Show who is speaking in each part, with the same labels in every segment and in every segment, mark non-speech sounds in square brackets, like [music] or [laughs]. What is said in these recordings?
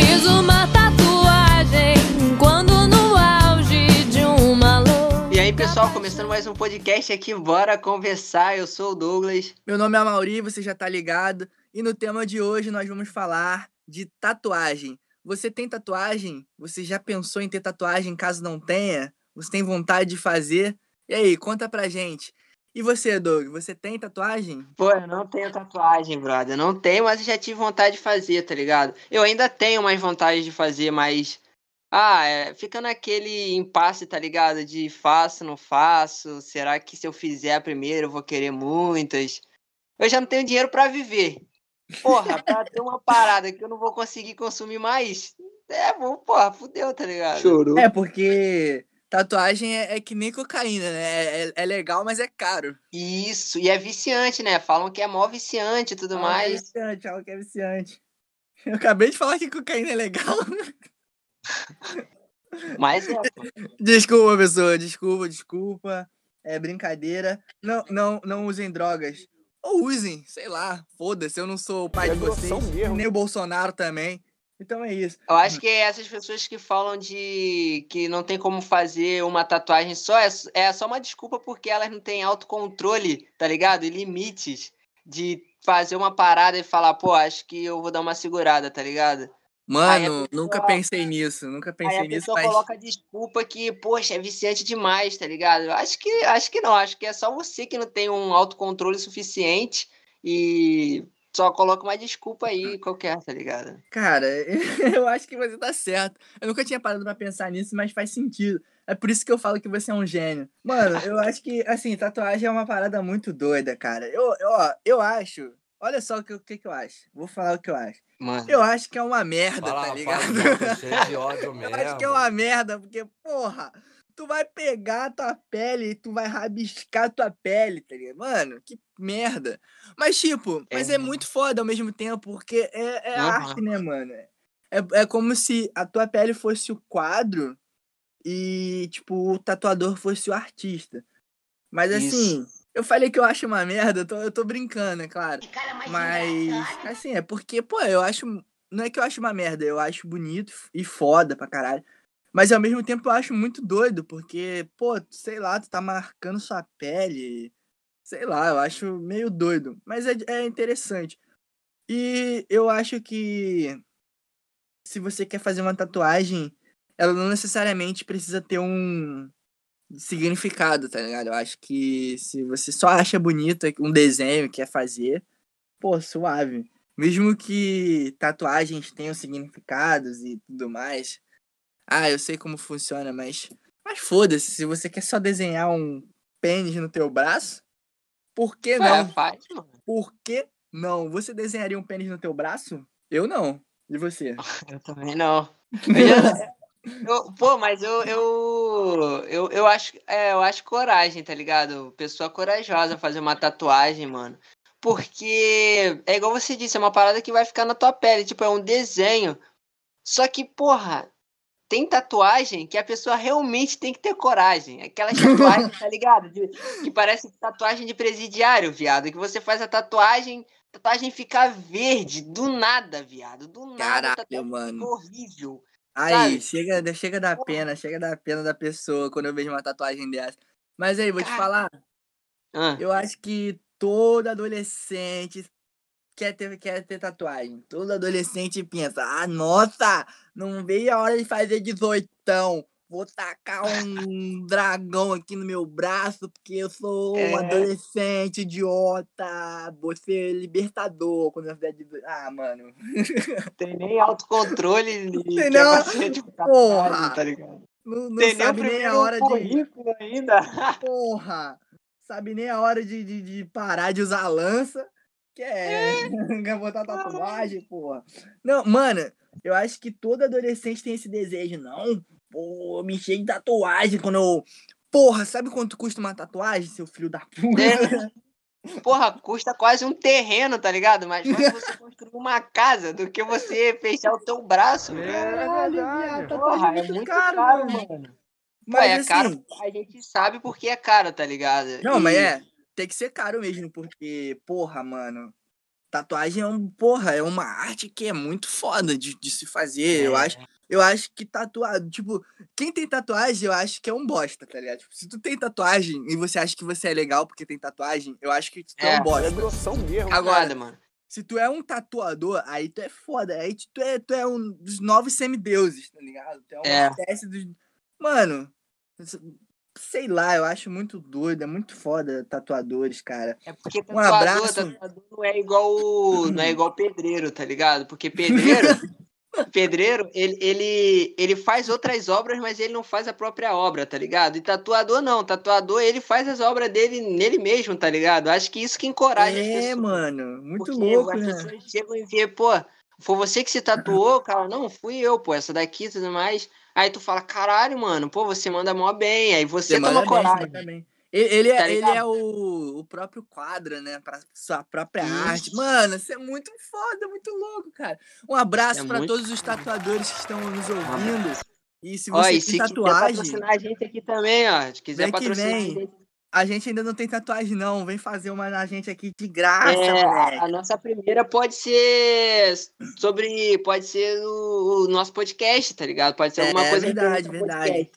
Speaker 1: Fiz uma tatuagem quando no auge de uma louca.
Speaker 2: E aí, pessoal, começando mais um podcast aqui, bora conversar. Eu sou o Douglas.
Speaker 3: Meu nome é Mauri, você já tá ligado. E no tema de hoje nós vamos falar de tatuagem. Você tem tatuagem? Você já pensou em ter tatuagem caso não tenha? Você tem vontade de fazer? E aí, conta pra gente. E você, Doug, você tem tatuagem?
Speaker 2: Pô, eu não tenho tatuagem, brother. Eu não tenho, mas eu já tive vontade de fazer, tá ligado? Eu ainda tenho mais vontade de fazer, mas. Ah, é, fica naquele impasse, tá ligado? De faço, não faço. Será que se eu fizer primeiro eu vou querer muitas? Eu já não tenho dinheiro pra viver. Porra, pra ter uma parada que eu não vou conseguir consumir mais. É, bom, porra, fudeu, tá ligado?
Speaker 4: Chorou.
Speaker 3: É, porque tatuagem é, é que nem cocaína, né? É, é legal, mas é caro.
Speaker 2: Isso, e é viciante, né? Falam que é mó viciante e tudo
Speaker 3: Algo que é
Speaker 2: mais.
Speaker 3: viciante, algo que é viciante. Eu acabei de falar que cocaína é legal. [laughs]
Speaker 2: Mas é.
Speaker 3: Desculpa, pessoa, desculpa, desculpa. É brincadeira. Não, não, não usem drogas. Ou usem, sei lá, foda-se, eu não sou o pai
Speaker 4: É
Speaker 3: de vocês, nem o Bolsonaro também. Então é isso.
Speaker 2: Eu acho que essas pessoas que falam de que não tem como fazer uma tatuagem só é, é só uma desculpa porque elas não têm autocontrole, tá ligado? E limites de fazer uma parada e falar, pô, acho que eu vou dar uma segurada, tá ligado? Aí
Speaker 3: Mano, nunca
Speaker 2: pessoa-
Speaker 3: pensei nisso, nunca
Speaker 2: Aí
Speaker 3: pensei
Speaker 2: a
Speaker 3: nisso,
Speaker 2: pessoa
Speaker 3: mas
Speaker 2: coloca desculpa que, poxa, é viciante demais, tá ligado? Acho que, acho que não, acho que é só você que não tem um autocontrole suficiente e só coloca uma desculpa aí qualquer, tá ligado?
Speaker 3: Cara, [laughs] eu acho que você tá certo. Eu nunca tinha parado pra pensar nisso, mas faz sentido. É por isso que eu falo que você é um gênio. Mano, eu [laughs] acho que, assim, tatuagem é uma parada muito doida, cara. Eu, eu, eu acho. Olha só o que, o que, que eu acho. Vou falar o que eu acho.
Speaker 2: Mano.
Speaker 3: Eu acho que é uma merda,
Speaker 4: Fala,
Speaker 3: tá
Speaker 4: fala
Speaker 3: ligado?
Speaker 4: de [laughs] ódio
Speaker 3: Eu
Speaker 4: mesmo.
Speaker 3: acho que é uma merda, porque, porra, tu vai pegar a tua pele e tu vai rabiscar a tua pele, tá ligado? Mano, que merda. Mas, tipo, mas é,
Speaker 2: É.
Speaker 3: muito foda ao mesmo tempo, porque é, é
Speaker 2: Aham.
Speaker 3: arte, né, mano? É, é como se a tua pele fosse o quadro e, tipo, o tatuador fosse o artista. Mas, assim, eu falei que eu acho uma merda, eu tô, eu tô brincando, é claro. Mas, assim, é porque, pô, eu acho. Não é que eu acho uma merda, eu acho bonito e foda pra caralho. Mas ao mesmo tempo eu acho muito doido, porque, pô, sei lá, tu tá marcando sua pele. Sei lá, eu acho meio doido. Mas é, é interessante. E eu acho que se você quer fazer uma tatuagem, ela não necessariamente precisa ter um significado, tá ligado? Eu acho que se você só acha bonito um desenho quer fazer, pô, suave. Mesmo que tatuagens tenham significados e tudo mais. Ah, eu sei como funciona, mas. Mas foda-se, se você quer só desenhar um pênis no teu braço, por que
Speaker 2: É,
Speaker 3: não?
Speaker 2: faz, mano.
Speaker 3: Por que não? Você desenharia um pênis no teu braço? Eu não. E você? [laughs]
Speaker 2: Eu também não. Eu já- eu- pô, mas eu, eu, eu, eu, acho, é, eu acho coragem, tá ligado? Pessoa corajosa fazer uma tatuagem, mano. Porque é igual você disse, é uma parada que vai ficar na tua pele, tipo, é um desenho. Só que, porra, tem tatuagem que a pessoa realmente tem que ter coragem. Aquelas tatuagens, [laughs] tá ligado? De- que parece tatuagem de presidiário, viado. Que você faz a tatuagem, a tatuagem fica verde, do nada, viado. Do nada,
Speaker 3: Caralho, mano.
Speaker 2: horrível.
Speaker 3: Aí,
Speaker 2: Sabe?
Speaker 3: chega, chega da pena, chega da pena da pessoa quando eu vejo uma tatuagem dessa. Mas aí, vou te
Speaker 2: Cara.
Speaker 3: falar,
Speaker 2: Ah,
Speaker 3: eu acho que todo adolescente quer ter, quer ter tatuagem. Todo adolescente pensa, ah, nossa, não veio a hora de fazer 18. Vou tacar um [laughs] dragão aqui no meu braço, porque eu sou um
Speaker 2: É.
Speaker 3: adolescente idiota. Vou ser libertador quando eu fizer 18. Ah, mano.
Speaker 2: tem nem autocontrole [laughs] de
Speaker 3: Tem
Speaker 2: é tatuagem,
Speaker 3: Porra.
Speaker 2: tá ligado?
Speaker 3: Não, não
Speaker 2: Tem nem
Speaker 3: sabe nem a
Speaker 2: primeiro
Speaker 3: hora de.
Speaker 2: ainda.
Speaker 3: Porra! Sabe nem a hora de, de, de parar de usar a lança. Que é. [laughs] Quer botar tatuagem, porra. Não, mano, eu acho que todo adolescente tem esse desejo. Não, pô, me enchei de tatuagem quando eu. Porra, sabe quanto custa uma tatuagem, seu filho da puta?
Speaker 2: É. [laughs] Porra, custa quase um terreno, tá ligado? Mas mais [laughs] você construir uma casa do que você fechar o teu braço.
Speaker 4: É,
Speaker 2: cara.
Speaker 3: Caralho,
Speaker 2: Porra, é
Speaker 3: muito caro,
Speaker 2: caro,
Speaker 3: mano.
Speaker 2: mano.
Speaker 3: Mas
Speaker 2: Ué, é
Speaker 3: assim.
Speaker 2: caro, a gente sabe porque é caro, tá ligado?
Speaker 3: Não, mas
Speaker 2: E-
Speaker 3: é. Tem que ser caro mesmo, porque, porra, mano. tatuagem é um, porra, é uma arte que é muito foda de, de se fazer. Eu acho, eu acho que tatuado, tipo, quem tem tatuagem, eu acho que é um bosta, tá ligado? Tipo, se tu tem tatuagem e você acha que você é legal porque tem tatuagem, eu acho que tu é, é um bosta. É
Speaker 4: grossão mesmo.
Speaker 3: Agora,
Speaker 2: Nada, mano.
Speaker 3: se tu é um tatuador, aí tu é foda. Aí tu é, tu é um dos novos semideuses, tá ligado? Tu é uma
Speaker 2: É.
Speaker 3: espécie dos. Mano, sei lá, eu acho muito doido, é muito foda tatuadores, cara.
Speaker 2: É porque
Speaker 3: Um
Speaker 2: tatuador,
Speaker 3: abraço.
Speaker 2: tatuador não é igual não é igual pedreiro, tá ligado? Porque pedreiro, [laughs] pedreiro, ele, ele, ele faz outras obras, mas ele não faz a própria obra, tá ligado? E tatuador não, tatuador ele faz as obras dele nele mesmo, tá ligado? Acho que isso que encoraja as
Speaker 3: É,
Speaker 2: pessoas.
Speaker 3: mano, muito
Speaker 2: Porque
Speaker 3: louco,
Speaker 2: as
Speaker 3: né?
Speaker 2: pessoas chegam e vê, pô, foi você que se tatuou, cara? Não, fui eu, pô, essa daqui e tudo mais. Aí tu fala, caralho, mano, pô, você manda mó bem. Aí você,
Speaker 3: Você
Speaker 2: toma
Speaker 3: você
Speaker 2: coragem.
Speaker 3: bem. Ele, ele
Speaker 2: Tá
Speaker 3: é, ele é o, o próprio quadro, né? Pra sua própria
Speaker 2: Isso.
Speaker 3: arte. Mano, isso é muito foda, muito louco, cara. Um abraço
Speaker 2: É
Speaker 3: pra
Speaker 2: muito
Speaker 3: todos os tatuadores que estão nos ouvindo. E se
Speaker 2: Ó,
Speaker 3: você
Speaker 2: e
Speaker 3: tem
Speaker 2: se quiser
Speaker 3: tatuagem,
Speaker 2: patrocinar a gente aqui também, ó. Se quiser patrocinar a gente.
Speaker 3: A gente ainda não tem tatuagem, não. Vem fazer uma na gente aqui de graça,
Speaker 2: É, a, a nossa primeira pode ser sobre. Pode ser o, o nosso podcast, tá ligado? Pode ser alguma
Speaker 3: É
Speaker 2: coisa
Speaker 3: verdade, verdade.
Speaker 2: podcast.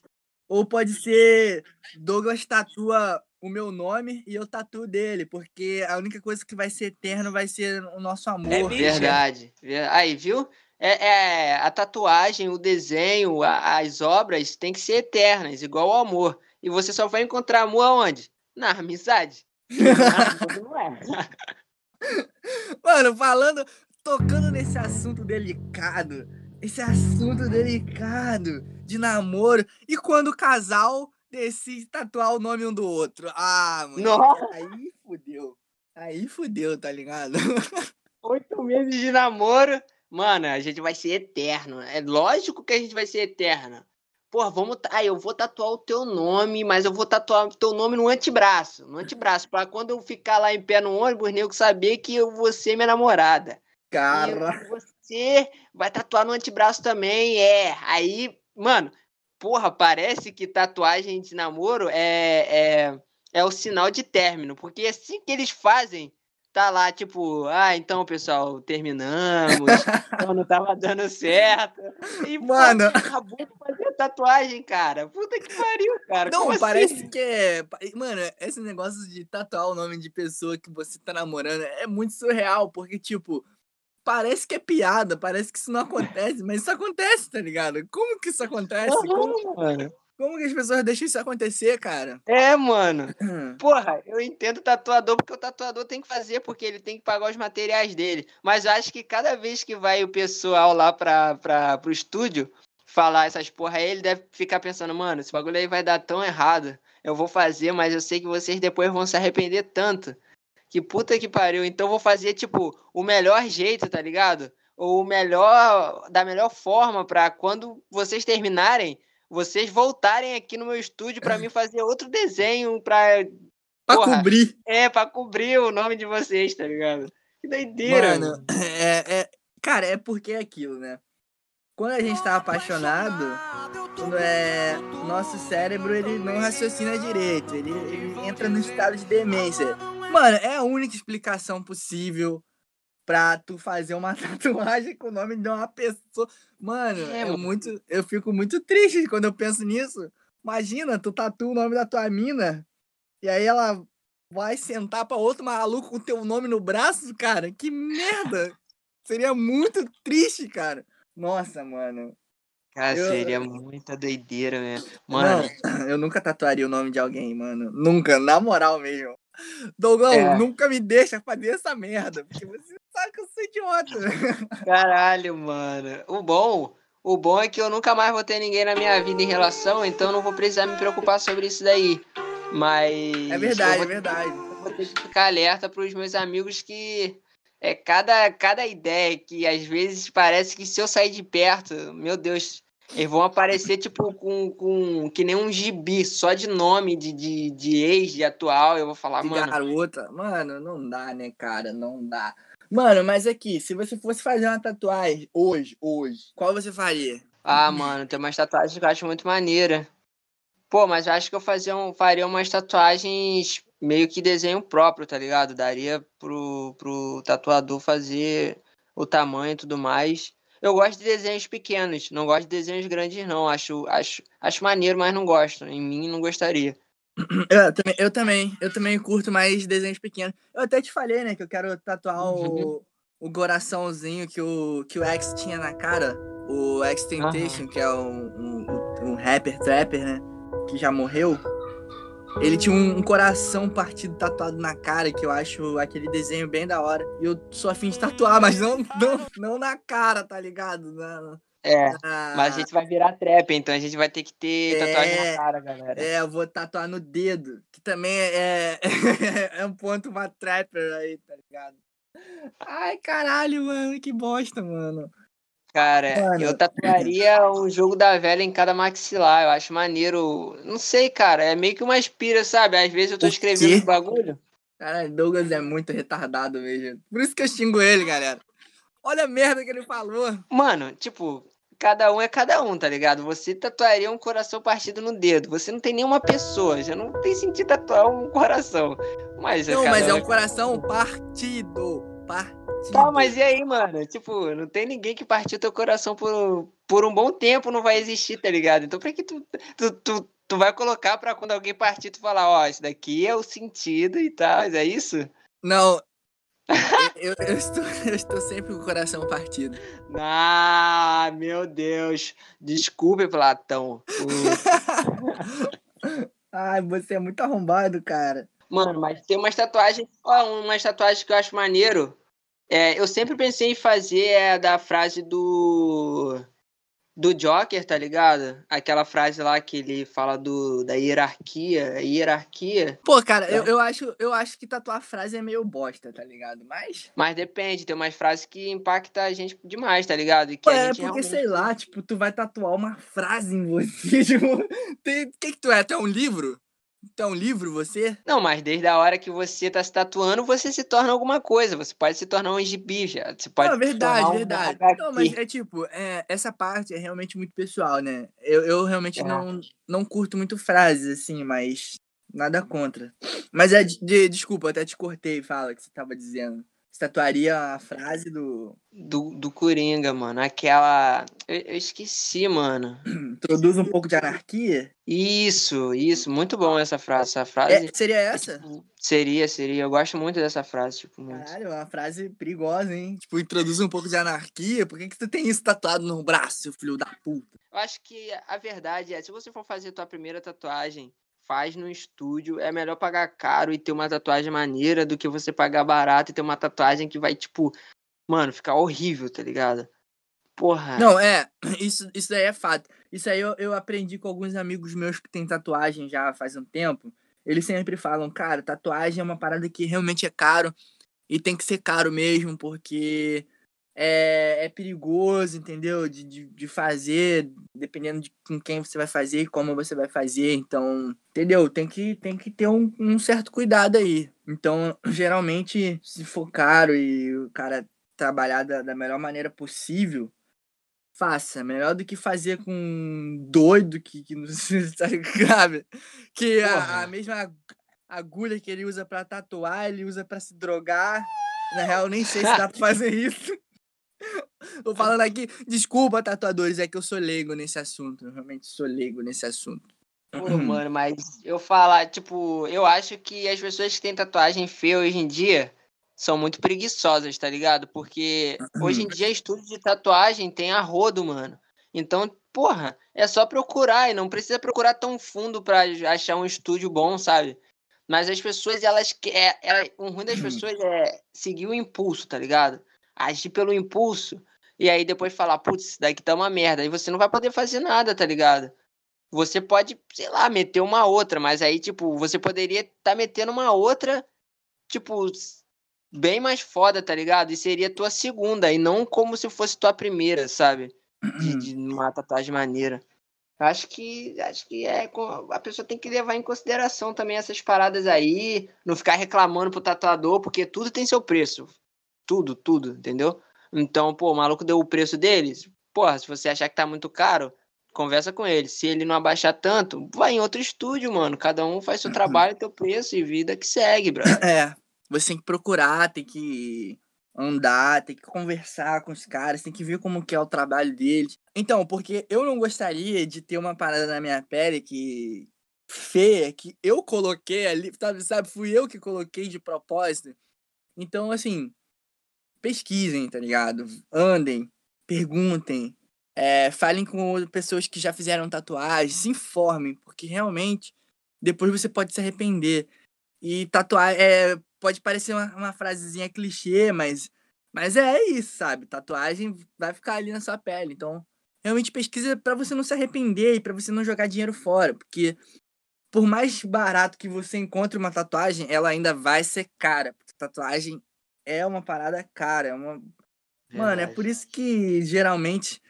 Speaker 3: Ou pode ser Douglas tatua o meu nome e eu tatuo dele, porque a única coisa que vai ser eterno vai ser o nosso amor.
Speaker 4: É.
Speaker 2: Verdade. Ver- Aí, viu? É, é, a tatuagem, o desenho, a- as obras têm que ser eternas, igual o amor. E você só vai encontrar amor aonde? Na amizade. [laughs]
Speaker 3: Mano, falando, tocando nesse assunto delicado, esse assunto delicado de namoro, e quando o casal decide tatuar o nome um do outro? Ah, mano, aí fudeu. Aí fudeu, tá ligado? [laughs]
Speaker 2: Oito meses de namoro. Mano, a gente vai ser eterno. É lógico que a gente vai ser eterno. Pô, vamos. Ah, eu vou tatuar o teu nome, mas eu vou tatuar o teu nome no antebraço. No antebraço. Pra quando eu ficar lá em pé no ônibus, nego saber que eu vou ser minha namorada.
Speaker 3: Cara,
Speaker 2: E você vai tatuar no antebraço também, é. Aí, mano, porra, parece que tatuagem de namoro é, é, é o sinal de término. Porque assim que eles fazem, tá lá, tipo, ah, então, pessoal, terminamos. [laughs] então não tava dando certo. E, pô,
Speaker 3: Mano.
Speaker 2: acabou de fazer a tatuagem, cara. Puta que pariu, cara.
Speaker 3: não,
Speaker 2: Como assim?
Speaker 3: parece que é. Mano, esse negócio de tatuar o nome de pessoa que você tá namorando é muito surreal, porque, tipo, parece que é piada, parece que isso não acontece, mas isso acontece, tá ligado? Como que isso acontece? Como,
Speaker 2: Aham, mano.
Speaker 3: como que as pessoas deixam isso acontecer, cara?
Speaker 2: É, mano. Porra, eu entendo o tatuador porque o tatuador tem que fazer, porque ele tem que pagar os materiais dele. Mas eu acho que cada vez que vai o pessoal lá pra, pra, pro estúdio falar essas porra aí, ele deve ficar pensando, mano, esse bagulho aí vai dar tão errado. Eu vou fazer, mas eu sei que vocês depois vão se arrepender tanto. Que puta que pariu. Então eu vou fazer, tipo, o melhor jeito, tá ligado? Ou o melhor, da melhor forma pra quando vocês terminarem, vocês voltarem aqui no meu estúdio pra mim fazer outro desenho pra
Speaker 3: Pra
Speaker 2: Porra.
Speaker 3: cobrir.
Speaker 2: é, pra cobrir o nome de vocês, tá ligado? Que doideira,
Speaker 3: Mano,
Speaker 2: mano.
Speaker 3: é, é. Cara, é porque é aquilo, né? Quando a gente tá apaixonado, quando é. Nosso cérebro ele não raciocina direito. Ele, ele entra no estado de demência. Mano, é a única explicação possível pra tu fazer uma [laughs] tatuagem com o nome de uma pessoa. Mano,
Speaker 2: É,
Speaker 3: é, muito. Eu fico muito triste quando eu penso nisso. Imagina, tu tatua o nome da tua mina e aí ela vai sentar pra outro maluco com teu nome no braço, cara. Que merda! Seria muito triste, cara. Nossa, mano.
Speaker 2: Cara,
Speaker 3: eu-
Speaker 2: seria muita doideira, mesmo. Mano,
Speaker 3: Não, [laughs] eu nunca tatuaria o nome de alguém, mano. Nunca, na moral mesmo. Douglas,
Speaker 2: É.
Speaker 3: nunca me deixa fazer essa merda, porque você sabe que eu sou idiota. [laughs]
Speaker 2: caralho, mano. O bom, o bom é que eu nunca mais vou ter ninguém na minha vida em relação, então não vou precisar me preocupar sobre isso daí. Mas.
Speaker 3: É verdade,
Speaker 2: eu
Speaker 3: é
Speaker 2: vou,
Speaker 3: verdade.
Speaker 2: eu vou ter que ficar alerta pros meus amigos que. É cada, cada ideia que às vezes parece que se eu sair de perto, meu Deus, eles vão aparecer tipo com, com que nem um gibi, só de nome de, de, de ex, de atual. Eu vou falar,
Speaker 3: De
Speaker 2: mano.
Speaker 3: garota. Mano, não dá, né, cara? Não dá. Mano, mas aqui, se você fosse fazer uma tatuagem hoje, hoje, qual você faria?
Speaker 2: Ah, mano, tem umas tatuagens que eu acho muito maneira. Pô, mas eu acho que eu fazia um, faria umas tatuagens meio que desenho próprio, tá ligado? Daria pro, pro tatuador fazer o tamanho e tudo mais. Eu gosto de desenhos pequenos, não gosto de desenhos grandes, não. Acho, acho, acho maneiro, mas não gosto. Em mim, não gostaria. [clears throat]
Speaker 3: Eu também, eu também, eu também curto mais desenhos pequenos. Eu até te falei, né, que eu quero tatuar o, o coraçãozinho que o, que o X tinha na cara. O X Temptation, que é um, um, um rapper, trapper, né? Que já morreu. Ele tinha um, coração partido tatuado na cara, que eu acho aquele desenho bem da hora. E eu sou afim de tatuar, mas não, não, não na cara, tá ligado?
Speaker 2: Na, é, ah, mas a gente vai virar trap, então a gente vai ter que ter é, tatuagem na cara, galera.
Speaker 3: É, eu vou tatuar no dedo, que também é, [laughs] é um ponto uma trapper aí, tá ligado? Ai, caralho, mano, que bosta, mano.
Speaker 2: Cara, mano. eu tatuaria um jogo da velha em cada maxilar. Eu acho maneiro. Não sei, cara. É meio que uma espira, sabe? Às vezes eu tô escrevendo um bagulho.
Speaker 3: Cara, Douglas é muito retardado mesmo. Por isso que eu xingo ele, galera. Olha a merda que ele falou.
Speaker 2: Mano, tipo, cada um é cada um, tá ligado? Você tatuaria um coração partido no dedo. Você não tem nenhuma pessoa. Já não tem sentido tatuar um coração. Mas
Speaker 3: não, mas é um coração partido. Partido.
Speaker 2: Tá, mas e aí, mano? Tipo, não tem ninguém que partiu teu coração por, por um bom tempo, não vai existir, tá ligado? Então pra que tu, tu, tu, tu vai colocar pra quando alguém partir, tu falar, ó, oh, esse daqui é o sentido e tal, é isso?
Speaker 3: Não. [laughs] eu, eu, estou, [laughs] eu estou sempre com o coração partido.
Speaker 2: Ah, meu Deus. Desculpe, Platão. [laughs]
Speaker 3: Ai, você é muito arrombado, cara.
Speaker 2: Mano, mas tem umas tatuagens. Ó, umas tatuagens que eu acho maneiro. É, eu sempre pensei em fazer a da frase do. Do Joker, tá ligado? Aquela frase lá que ele fala do, da hierarquia. Hierarquia.
Speaker 3: Pô, cara, é. eu, eu, acho, eu acho que tatuar frase é meio bosta, tá ligado? Mas.
Speaker 2: Mas depende, tem umas frases que impactam a gente demais, tá ligado? E que
Speaker 3: é, porque, realmente... sei lá, tipo, tu vai tatuar uma frase em você. [laughs] Tipo, tem... que, que tu é? Tu é um livro? Então, um livro, você?
Speaker 2: Não, mas desde a hora que você tá se tatuando, você se torna alguma coisa. Você pode se tornar um gibi já. Você pode
Speaker 3: não, verdade, verdade. Um não, mas é tipo, é, essa parte é realmente muito pessoal, né? Eu, eu realmente é. não, não curto muito frases, assim, mas nada contra. Mas é, de, desculpa, até te cortei, fala que você tava dizendo tatuaria a frase do...
Speaker 2: do. Do Coringa, mano. Aquela. Eu, eu, esqueci, mano. [clears throat]
Speaker 3: Introduz um pouco de anarquia?
Speaker 2: Isso, isso. Muito bom essa frase. Essa frase.
Speaker 3: É, seria essa?
Speaker 2: Tipo, seria, seria. Eu gosto muito dessa frase, tipo, muito.
Speaker 3: Caralho, é uma frase perigosa, hein? Tipo, introduz um pouco de anarquia. Por que, que tu tem isso tatuado no braço, filho da puta?
Speaker 2: Eu acho que a verdade é, se você for fazer tua primeira tatuagem faz no estúdio. É melhor pagar caro e ter uma tatuagem maneira do que você pagar barato e ter uma tatuagem que vai, tipo, mano, ficar horrível, tá ligado? Porra.
Speaker 3: Não, é, [clears throat] isso, isso aí é fato. Isso aí eu, eu aprendi com alguns amigos meus que têm tatuagem já faz um tempo. Eles sempre falam, cara, tatuagem é uma parada que realmente é caro e tem que ser caro mesmo, porque é, é perigoso, entendeu? De, de, de, fazer, dependendo de com quem você vai fazer e como você vai fazer. Então, entendeu? Tem que, tem que ter um, um certo cuidado aí. Então, [laughs] geralmente, se for caro e o cara trabalhar da, da melhor maneira possível, faça. Melhor do que fazer com um doido que, que não [laughs] sabe? Que a, a mesma agulha que ele usa para tatuar, ele usa para se drogar. Na real, nem sei se dá pra fazer isso. Tô falando aqui, desculpa, tatuadores, é que eu sou leigo nesse assunto. Eu realmente sou leigo nesse assunto.
Speaker 2: Pô, mano, mas eu falar, tipo, eu acho que as pessoas que têm tatuagem feia hoje em dia são muito preguiçosas, tá ligado? Porque hoje em dia estúdio de tatuagem tem a rodo, mano. Então, porra, é só procurar e não precisa procurar tão fundo para achar um estúdio bom, sabe? Mas as pessoas, elas querem. É, o ruim das pessoas é seguir o impulso, tá ligado? Agir pelo impulso e aí depois falar, putz, isso daqui tá uma merda. Aí você não vai poder fazer nada, tá ligado? Você pode, sei lá, meter uma outra, mas aí, tipo, você poderia estar tá metendo uma outra, tipo, bem mais foda, tá ligado? E seria tua segunda, e não como se fosse tua primeira, sabe? De, de uma tatuagem maneira. Acho que acho que é a pessoa tem que levar em consideração também essas paradas aí, não ficar reclamando pro tatuador, porque tudo tem seu preço. Tudo, tudo, entendeu? Então, pô, o maluco deu o preço deles. Porra, se você achar que tá muito caro, conversa com ele. Se ele não abaixar tanto, vai em outro estúdio, mano. Cada um faz seu trabalho, teu preço e vida que segue, bro. [clears throat]
Speaker 3: É, você tem que procurar, tem que andar, tem que conversar com os caras, tem que ver como que é o trabalho deles. Então, porque eu não gostaria de ter uma parada na minha pele que feia, que eu coloquei ali, sabe, sabe, fui eu que coloquei de propósito. Então, assim, pesquisem, tá ligado? Andem, perguntem, é, falem com pessoas que já fizeram tatuagem, se informem, porque realmente depois você pode se arrepender. E tatuar é, pode parecer uma, uma frasezinha clichê, mas, mas é isso, sabe? Tatuagem vai ficar ali na sua pele. Então, realmente pesquisa para você não se arrepender e para você não jogar dinheiro fora, porque por mais barato que você encontre uma tatuagem, ela ainda vai ser cara. Porque tatuagem é uma parada cara, é uma Mano, é por isso que geralmente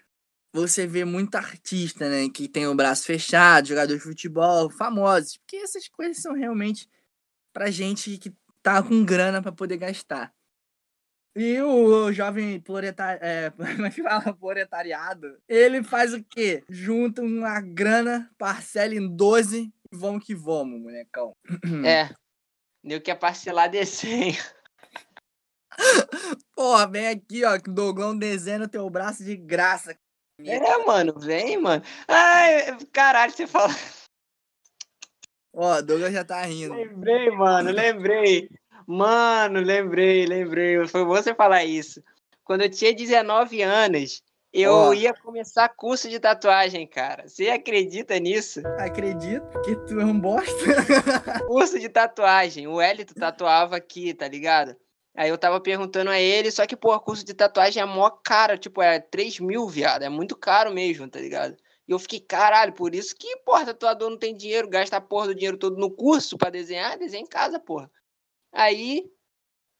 Speaker 3: você vê muito artista, né, que tem o braço fechado, jogador de futebol, famosos, porque essas coisas são realmente pra gente que tá com grana para poder gastar. E o jovem proletar, é, [laughs] como é que fala? proletariado, ele faz o quê? Junta uma grana, parcela em 12 e vamos que vamos, molecão. [clears throat]
Speaker 2: É. Deu que é parcelar de 100.
Speaker 3: Porra, vem aqui, ó, que o Doglão desenha o teu braço de graça.
Speaker 2: É, mano, vem, mano. Ai, caralho, você fala.
Speaker 3: Ó, Douglas já tá rindo.
Speaker 2: Lembrei, mano, lembrei. Mano, lembrei, lembrei. Foi bom você falar isso. Quando eu tinha 19 anos, eu
Speaker 3: Ó.
Speaker 2: ia começar curso de tatuagem, cara. Você acredita nisso?
Speaker 3: Acredito que tu é um bosta.
Speaker 2: Curso de tatuagem. O Elito tatuava aqui, tá ligado? Aí eu tava perguntando a ele, só que, pô, curso de tatuagem é mó caro, tipo, é 3 mil, viado. É muito caro mesmo, tá ligado? E eu fiquei, caralho, por isso que, porra, tatuador não tem dinheiro, gasta a porra do dinheiro todo no curso pra desenhar, desenha em casa, porra. Aí,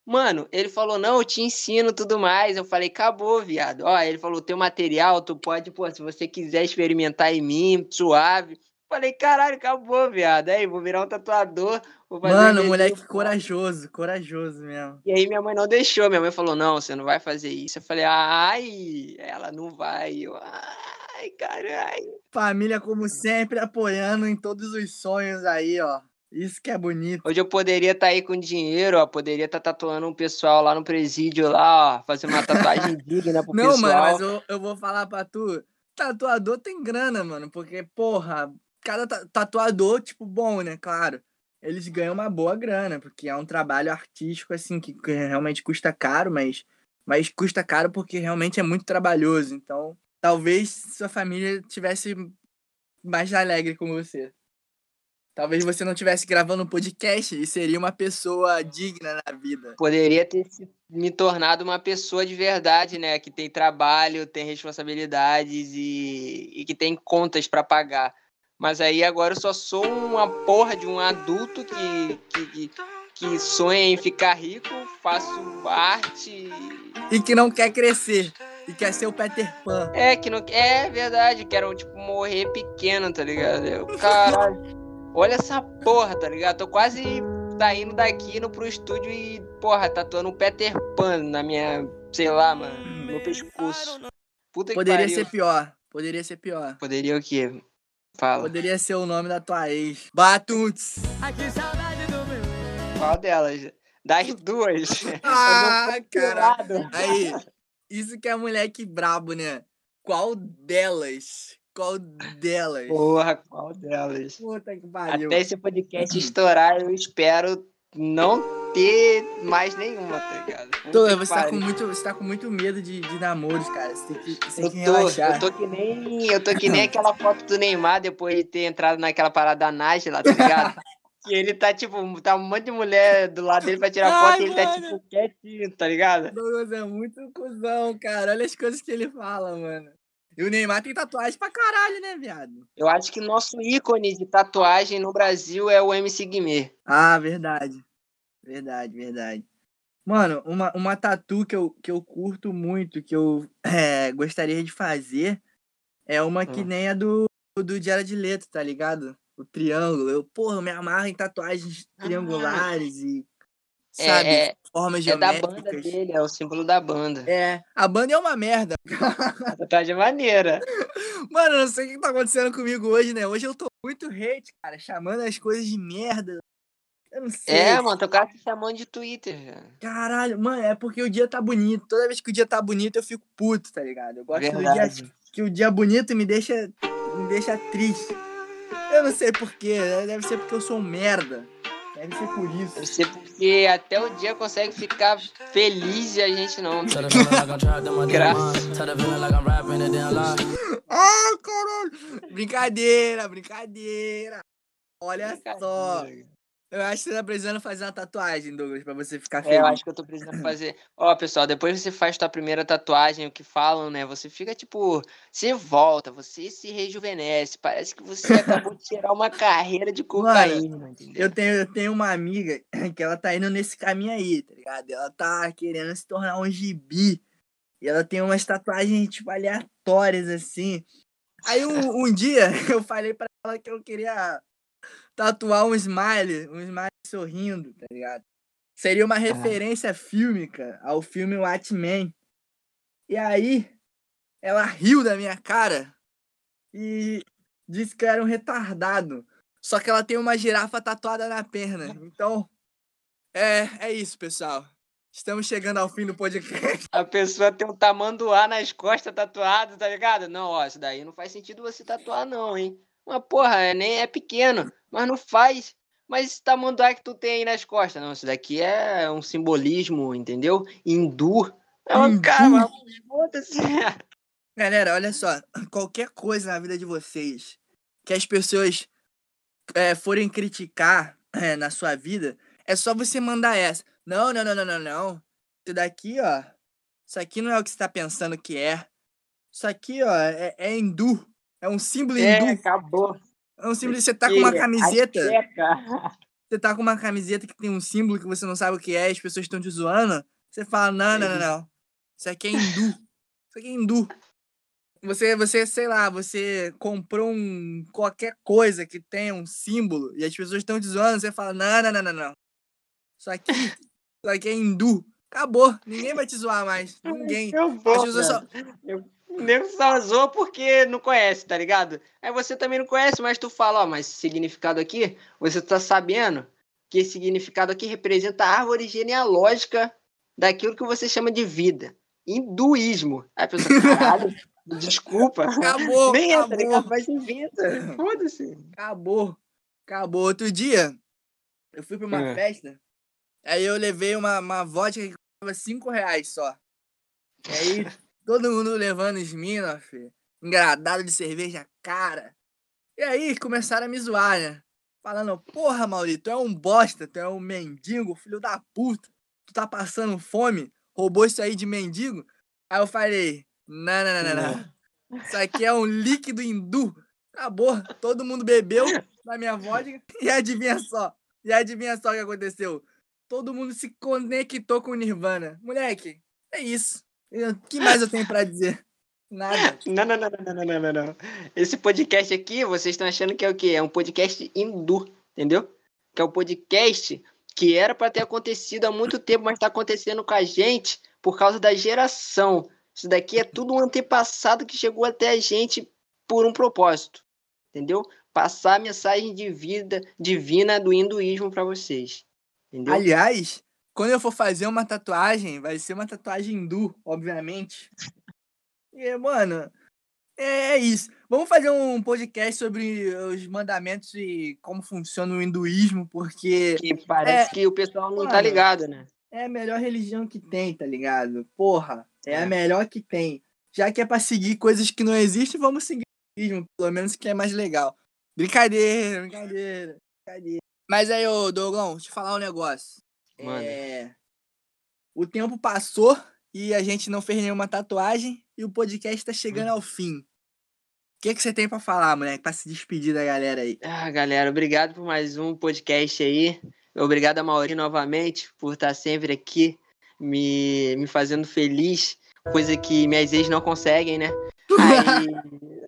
Speaker 2: mano, ele falou, não, eu te ensino tudo mais. Eu falei, acabou, viado. Ó, ele falou, teu material, tu pode, pô, se você quiser experimentar em mim, suave. Falei, caralho, acabou, viado. Aí, vou virar um tatuador. Fazer
Speaker 3: Mano,
Speaker 2: desenho,
Speaker 3: moleque corajoso, corajoso mesmo.
Speaker 2: E aí minha mãe não deixou. Minha mãe falou, não, você não vai fazer isso. Eu falei, ai, ela não vai. Eu, ai, caralho.
Speaker 3: Família, como sempre, apoiando em todos os sonhos aí, ó. Isso que é bonito.
Speaker 2: Hoje eu poderia estar aí com dinheiro, ó. Poderia estar tatuando um pessoal lá no presídio, lá, ó. Fazendo uma tatuagem [laughs] digna pro
Speaker 3: Não,
Speaker 2: pessoal.
Speaker 3: mano, mas eu, eu vou falar pra tu. Tatuador tem grana, mano. Porque, porra, cada ta- tatuador, tipo, bom, né? Claro. Eles ganham uma boa grana, porque é um trabalho artístico, assim, que realmente custa caro, mas, mas custa caro porque realmente é muito trabalhoso. Então, talvez sua família tivesse mais alegre com você. Talvez você não tivesse gravando um podcast e seria uma pessoa digna na vida.
Speaker 2: Poderia ter me tornado uma pessoa de verdade, né? Que tem trabalho, tem responsabilidades e, e que tem contas pra pagar. Mas aí agora eu só sou uma porra de um adulto que, que, que, sonha em ficar rico, faço arte.
Speaker 3: E que não quer crescer. E quer ser o Peter Pan.
Speaker 2: É, que não. É verdade, quero, tipo, morrer pequeno, tá ligado? Eu, caralho. Olha essa porra, tá ligado? Tô quase saindo daqui indo pro estúdio e, porra, tatuando um Peter Pan na minha, sei lá, mano, no meu pescoço. Puta que
Speaker 3: Poderia ser pior. Poderia ser pior.
Speaker 2: Poderia o quê? Fala.
Speaker 3: Poderia ser o nome da tua ex. Batuts.
Speaker 2: Qual delas? Das duas. [laughs]
Speaker 3: Ah,
Speaker 2: Eu tô
Speaker 3: cara.
Speaker 2: procurado.
Speaker 3: Aí, isso que é moleque brabo, né? Qual delas? Qual delas?
Speaker 2: Porra, qual delas?
Speaker 3: Puta que pariu.
Speaker 2: Até esse podcast estourar, eu espero não ter mais nenhuma, tá ligado?
Speaker 3: Tô, você, tá com muito, você tá com muito medo de, de namoros, cara. Você tem que, você tem
Speaker 2: Eu
Speaker 3: que
Speaker 2: tô,
Speaker 3: relaxar.
Speaker 2: eu tô que nem, eu tô que nem [laughs] aquela foto do Neymar depois de ter entrado naquela parada da Nájila, tá ligado? [laughs] que ele tá, tipo, tá um monte de mulher do lado dele pra tirar
Speaker 3: Ai,
Speaker 2: foto e ele tá, tipo, quietinho, tá ligado?
Speaker 3: Douglas é muito cuzão, cara. Olha as coisas que ele fala, mano. E o Neymar tem tatuagem pra caralho, né, viado?
Speaker 2: Eu acho que nosso ícone de tatuagem no Brasil é o MC Guimê.
Speaker 3: Ah, verdade. Verdade, verdade. Mano, uma, uma tatu que eu, que eu curto muito, que eu eh, gostaria de fazer, é uma que
Speaker 2: Hum.
Speaker 3: nem a do, do Jared Leto, tá ligado? O triângulo. Eu, porra, eu me amarro em tatuagens triangulares e
Speaker 2: É,
Speaker 3: sabe?
Speaker 2: é,
Speaker 3: Formas
Speaker 2: é da banda dele, é o símbolo da banda.
Speaker 3: É, a banda é uma merda. [laughs]
Speaker 2: Tatuagem é maneira.
Speaker 3: Mano, eu não sei o que tá acontecendo comigo hoje, né? Hoje eu tô muito hate, cara, chamando as coisas de merda. Eu não sei.
Speaker 2: É, mano, teu cara te chamando de Twitter, velho.
Speaker 3: Caralho, mano, é porque o dia tá bonito. Toda vez que o dia tá bonito, eu fico puto, tá ligado? Eu gosto do dia
Speaker 2: Verdade.
Speaker 3: que o dia bonito me deixa me deixa triste. Eu não sei porquê, deve ser porque eu sou um merda. Deve ser por isso.
Speaker 2: Deve ser porque até o dia consegue ficar feliz e a gente não.
Speaker 4: Damn
Speaker 2: Graças.
Speaker 4: damn lie.
Speaker 3: Ah, caralho! Brincadeira, brincadeira. Olha só. Eu acho que você tá precisando fazer uma tatuagem, Douglas, pra você ficar feliz.
Speaker 2: É, eu acho que eu tô precisando fazer. Ó, pessoal, depois você faz tua primeira tatuagem, o que falam, né? Você fica tipo. Você volta, você se rejuvenesce. Parece que você [laughs] acabou de tirar uma carreira de cocaína, entendeu?
Speaker 3: Eu tenho, eu tenho uma amiga [laughs] que ela tá indo nesse caminho aí, tá ligado? Ela tá querendo se tornar um gibi. E ela tem umas tatuagens, tipo, aleatórias, assim. Aí um, um dia [laughs] eu falei pra ela que eu queria tatuar um smile, um smile sorrindo, tá ligado? Seria uma referência fílmica ao filme Watchmen. E aí, ela riu da minha cara e disse que eu era um retardado. Só que ela tem uma girafa tatuada na perna. Então, é, é isso, pessoal. Estamos chegando ao fim do podcast.
Speaker 2: A pessoa tem um tamanduá nas costas tatuado, tá ligado? Não, ó, isso daí não faz sentido você tatuar, não, hein? Mas, porra, é, nem é pequeno, mas não faz. Mas esse tamanduá que tu tem aí nas costas, não, isso daqui é um simbolismo, entendeu? Hindu. É uma
Speaker 3: Hindu?
Speaker 2: cara, foda-se. [laughs]
Speaker 3: Galera, olha só. Qualquer coisa na vida de vocês que as pessoas é, forem criticar é, na sua vida, é só você mandar essa. Não, não, não, não, não, não. Isso daqui, ó. Isso aqui não é o que você tá pensando que é. Isso aqui, ó, é, é hindu. É um símbolo
Speaker 2: É,
Speaker 3: hindu.
Speaker 2: acabou.
Speaker 3: É um símbolo. Você tá com uma camiseta. Você tá com uma camiseta que tem um símbolo que você não sabe o que é, as pessoas estão te zoando. Você fala, não, não, não, não. Isso aqui é hindu. Isso aqui é hindu. Você, você, sei lá, você comprou um qualquer coisa que tenha um símbolo e as pessoas estão te zoando, você fala, não, não, não, não, não. Isso aqui, isso aqui é hindu. Acabou. Ninguém vai te zoar mais. [laughs] Ninguém.
Speaker 2: Eu vou,
Speaker 3: só,
Speaker 2: O nego só zoa porque não conhece, tá ligado? Aí você também não conhece, mas tu fala, ó, mas esse significado aqui, você tá sabendo que esse significado aqui representa a árvore genealógica daquilo que você chama de vida. Hinduísmo. Aí a pessoa, caralho, [laughs] desculpa.
Speaker 3: acabou,
Speaker 2: Nem é, tá
Speaker 3: acabou.
Speaker 2: ligado? Mas inventa. Foda-se.
Speaker 3: Acabou. Acabou. Outro dia, eu fui pra uma
Speaker 2: É.
Speaker 3: festa, aí eu levei uma, uma vodka que custava 5 reais só. E aí, todo mundo levando Smirnoff, engradado de cerveja cara. E aí, começaram a me zoar, né? Falando, porra, Maurito, tu é um bosta, tu é um mendigo, filho da puta. Tu tá passando fome, roubou isso aí de mendigo. Aí eu falei, não, não, não, não, não. Isso aqui é um líquido hindu. Acabou. Todo mundo bebeu na minha vodka. E adivinha só. E adivinha só o que aconteceu. Todo mundo se conectou com o Nirvana. Moleque, é isso. O que mais eu tenho pra dizer? Nada. [laughs]
Speaker 2: Não, não, não, não, não, não, não. Esse podcast aqui, vocês estão achando que é o quê? É um podcast hindu, entendeu? Que é um podcast que era para ter acontecido há muito tempo, mas está acontecendo com a gente por causa da geração. Isso daqui é tudo um antepassado que chegou até a gente por um propósito, entendeu? Passar a mensagem de vida divina do hinduísmo para vocês, entendeu?
Speaker 3: Aliás, quando eu for fazer uma tatuagem, vai ser uma tatuagem hindu, obviamente. E, mano, é isso. Vamos fazer um podcast sobre os mandamentos e como funciona o hinduísmo, porque
Speaker 2: Que parece
Speaker 3: É,
Speaker 2: que o pessoal não tá
Speaker 3: mano,
Speaker 2: ligado, né?
Speaker 3: é a melhor religião que tem, tá ligado? Porra, é, a
Speaker 2: É.
Speaker 3: melhor que tem. Já que é pra seguir coisas que não existem, vamos seguir o hinduísmo, pelo menos que é mais legal. Brincadeira, brincadeira, brincadeira. Mas aí, ô Douglas, deixa eu falar um negócio.
Speaker 2: Manda.
Speaker 3: É... O tempo passou e a gente não fez nenhuma tatuagem e o podcast tá chegando ao fim. O que, que você tem pra falar, moleque, pra se despedir da galera aí?
Speaker 2: Ah, galera, obrigado por mais um podcast aí. Obrigado a Mauri novamente por estar sempre aqui me, me fazendo feliz, coisa que minhas ex não conseguem, né? Aí...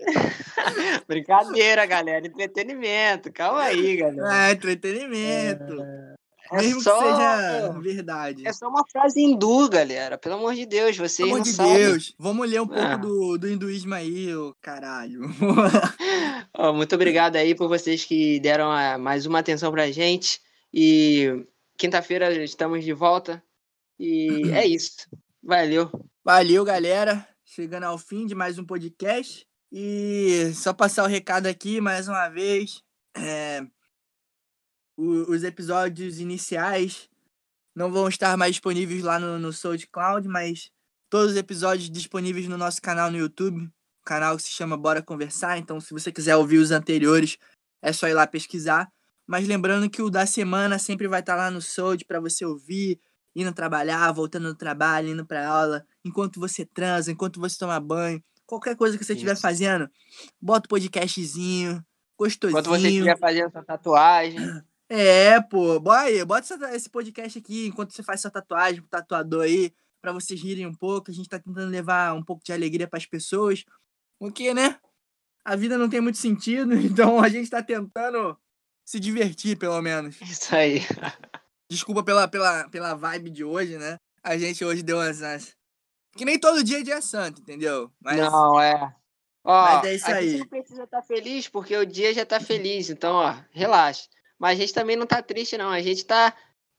Speaker 2: [laughs] Brincadeira, galera, entretenimento. Calma aí, galera.
Speaker 3: Ah, entretenimento.
Speaker 2: É
Speaker 3: Mesmo
Speaker 2: só-
Speaker 3: que seja verdade.
Speaker 2: É só uma frase hindu, galera. Pelo amor de Deus, vocês
Speaker 3: Pelo amor de
Speaker 2: sabem.
Speaker 3: Deus, vamos ler um pouco
Speaker 2: Ah.
Speaker 3: do, do hinduísmo aí, ô caralho. [laughs]
Speaker 2: Ó, muito obrigado aí por vocês que deram ah, mais uma atenção pra gente. E quinta-feira estamos de volta. E é [clears throat] isso. Valeu.
Speaker 3: Valeu, galera. Chegando ao fim de mais um podcast. E só passar o recado aqui mais uma vez. é, o- os episódios iniciais não vão estar mais disponíveis lá no, no SoundCloud, mas todos os episódios disponíveis no nosso canal no YouTube. Canal que se chama Bora Conversar. Então, se você quiser ouvir os anteriores, é só ir lá pesquisar. Mas lembrando que o da semana sempre vai estar lá no Sold para você ouvir, indo trabalhar, voltando do trabalho, indo pra aula, enquanto você transa, enquanto você toma banho, qualquer coisa que você estiver fazendo, bota o podcastzinho, gostosinho.
Speaker 2: Enquanto você estiver fazendo sua tatuagem. [clears throat]
Speaker 3: É, pô, aí, bota esse podcast aqui enquanto você faz sua tatuagem pro tatuador aí, pra vocês rirem um pouco. A gente tá tentando levar um pouco de alegria pras pessoas. Porque, né? A vida não tem muito sentido, [laughs] então a gente tá tentando se divertir, pelo menos.
Speaker 2: Isso aí.
Speaker 3: Desculpa pela, pela, pela vibe de hoje, né? A gente hoje deu umas. umas- Que nem todo dia é dia santo, entendeu? Mas
Speaker 2: Não, é. Ó,
Speaker 3: Mas é isso
Speaker 2: a
Speaker 3: aí.
Speaker 2: gente não precisa estar feliz porque o dia já tá feliz. Então, ó, relaxa. Mas a gente também não tá triste, não. A gente tá.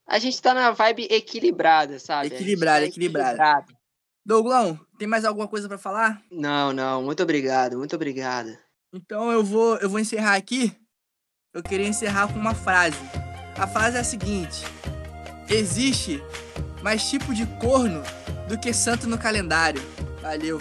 Speaker 2: A gente tá na vibe equilibrada, sabe?
Speaker 3: Equilibrada,
Speaker 2: tá
Speaker 3: equilibrada. Douglão, tem mais alguma coisa pra falar?
Speaker 2: Não, não. Muito obrigado, muito obrigado.
Speaker 3: Então eu vou, eu vou encerrar aqui. Eu queria encerrar com uma frase. A frase é a seguinte: Existe mais tipo de corno do que santo no calendário. Valeu.